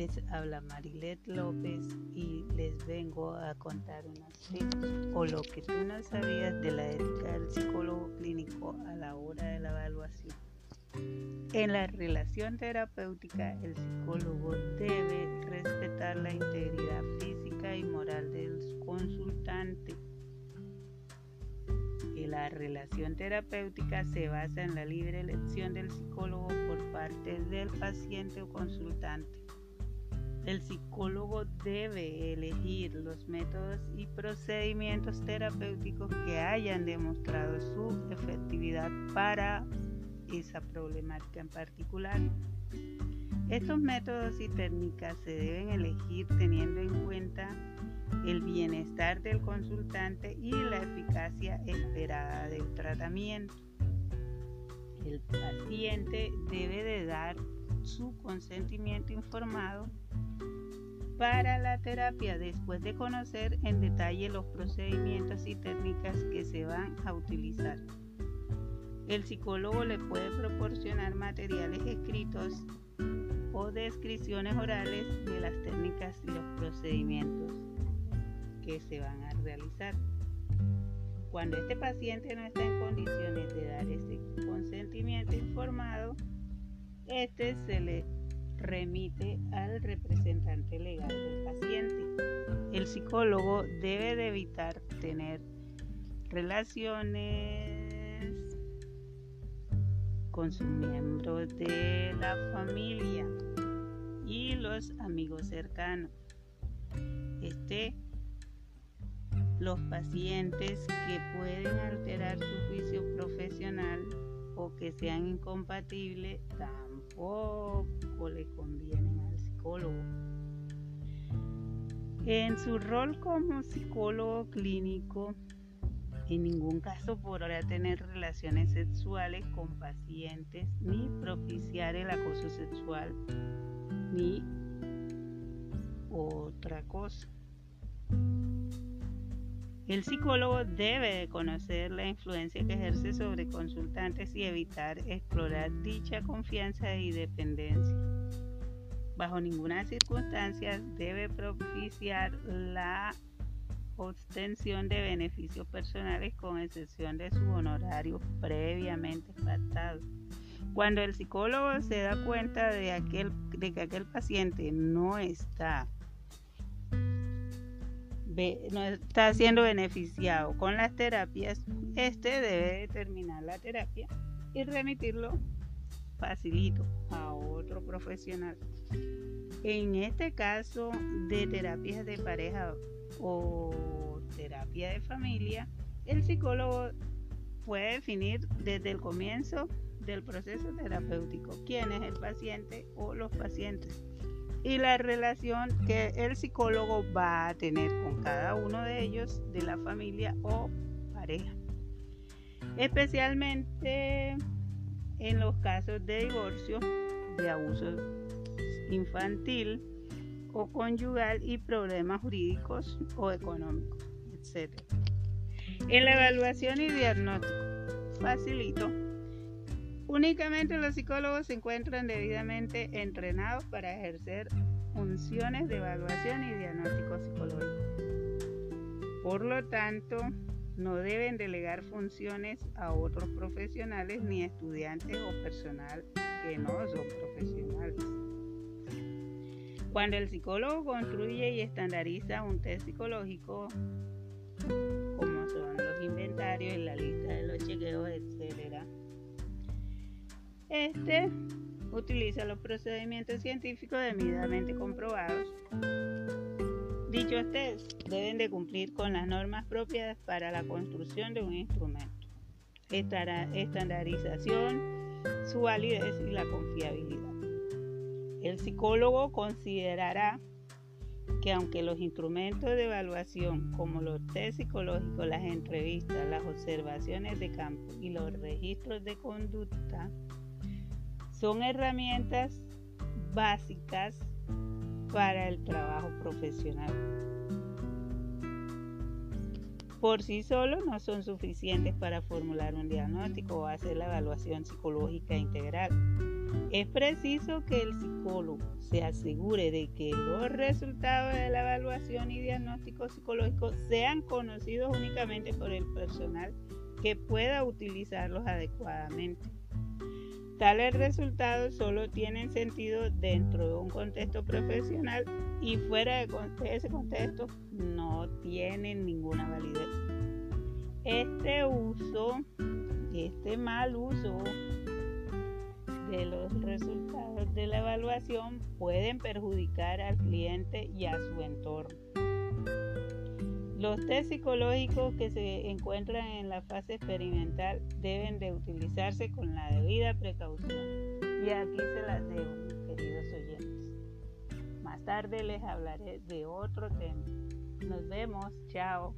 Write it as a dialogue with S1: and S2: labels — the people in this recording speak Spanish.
S1: Les habla Marilet López y les vengo a contar unos tips o lo que tú no sabías de la ética del psicólogo clínico a la hora de la evaluación. En la relación terapéutica, el psicólogo debe respetar la integridad física y moral del consultante. La relación terapéutica se basa en la libre elección del psicólogo por parte del paciente o consultante. El psicólogo debe elegir los métodos y procedimientos terapéuticos que hayan demostrado su efectividad para esa problemática en particular. Estos métodos y técnicas se deben elegir teniendo en cuenta el bienestar del consultante y la eficacia esperada del tratamiento. El paciente debe de dar su consentimiento informado para la terapia después de conocer en detalle los procedimientos y técnicas que se van a utilizar. El psicólogo le puede proporcionar materiales escritos o descripciones orales de las técnicas y los procedimientos que se van a realizar. Cuando este paciente no está en condiciones de dar ese consentimiento informado, este se le remite al representante legal del paciente. El psicólogo debe de evitar tener relaciones con sus miembros de la familia y los amigos cercanos. Este, los pacientes que pueden alterar su juicio profesional que sean incompatibles tampoco le convienen al psicólogo. En su rol como psicólogo clínico, en ningún caso podrá tener relaciones sexuales con pacientes ni propiciar el acoso sexual ni otra cosa. El psicólogo debe de conocer la influencia que ejerce sobre consultantes y evitar explorar dicha confianza y dependencia. Bajo ninguna circunstancia debe propiciar la obtención de beneficios personales con excepción de su honorario previamente pactado. Cuando el psicólogo se da cuenta de, aquel, de que aquel paciente no está no está siendo beneficiado con las terapias, este debe terminar la terapia y remitirlo facilito a otro profesional. En este caso de terapias de pareja o terapia de familia, el psicólogo puede definir desde el comienzo del proceso terapéutico quién es el paciente o los pacientes y la relación que el psicólogo va a tener con cada uno de ellos de la familia o pareja. Especialmente en los casos de divorcio, de abuso infantil o conyugal y problemas jurídicos o económicos, etc. En la evaluación y diagnóstico, facilito Únicamente los psicólogos se encuentran debidamente entrenados para ejercer funciones de evaluación y diagnóstico psicológico. Por lo tanto, no deben delegar funciones a otros profesionales ni estudiantes o personal que no son profesionales. Cuando el psicólogo construye y estandariza un test psicológico, como son los inventarios, la lista de los chequeos, etc., este utiliza los procedimientos científicos debidamente comprobados. Dichos test deben de cumplir con las normas propias para la construcción de un instrumento, estandarización, su validez y la confiabilidad. El psicólogo considerará que aunque los instrumentos de evaluación como los test psicológicos, las entrevistas, las observaciones de campo y los registros de conducta son herramientas básicas para el trabajo profesional. Por sí solos no son suficientes para formular un diagnóstico o hacer la evaluación psicológica integral. Es preciso que el psicólogo se asegure de que los resultados de la evaluación y diagnóstico psicológico sean conocidos únicamente por el personal que pueda utilizarlos adecuadamente. Tales resultados solo tienen sentido dentro de un contexto profesional y fuera de ese contexto no tienen ninguna validez. Este uso, este mal uso de los resultados de la evaluación pueden perjudicar al cliente y a su entorno. Los test psicológicos que se encuentran en la fase experimental deben de utilizarse con la debida precaución. Y aquí se las dejo, queridos oyentes. Más tarde les hablaré de otro tema. Nos vemos, chao.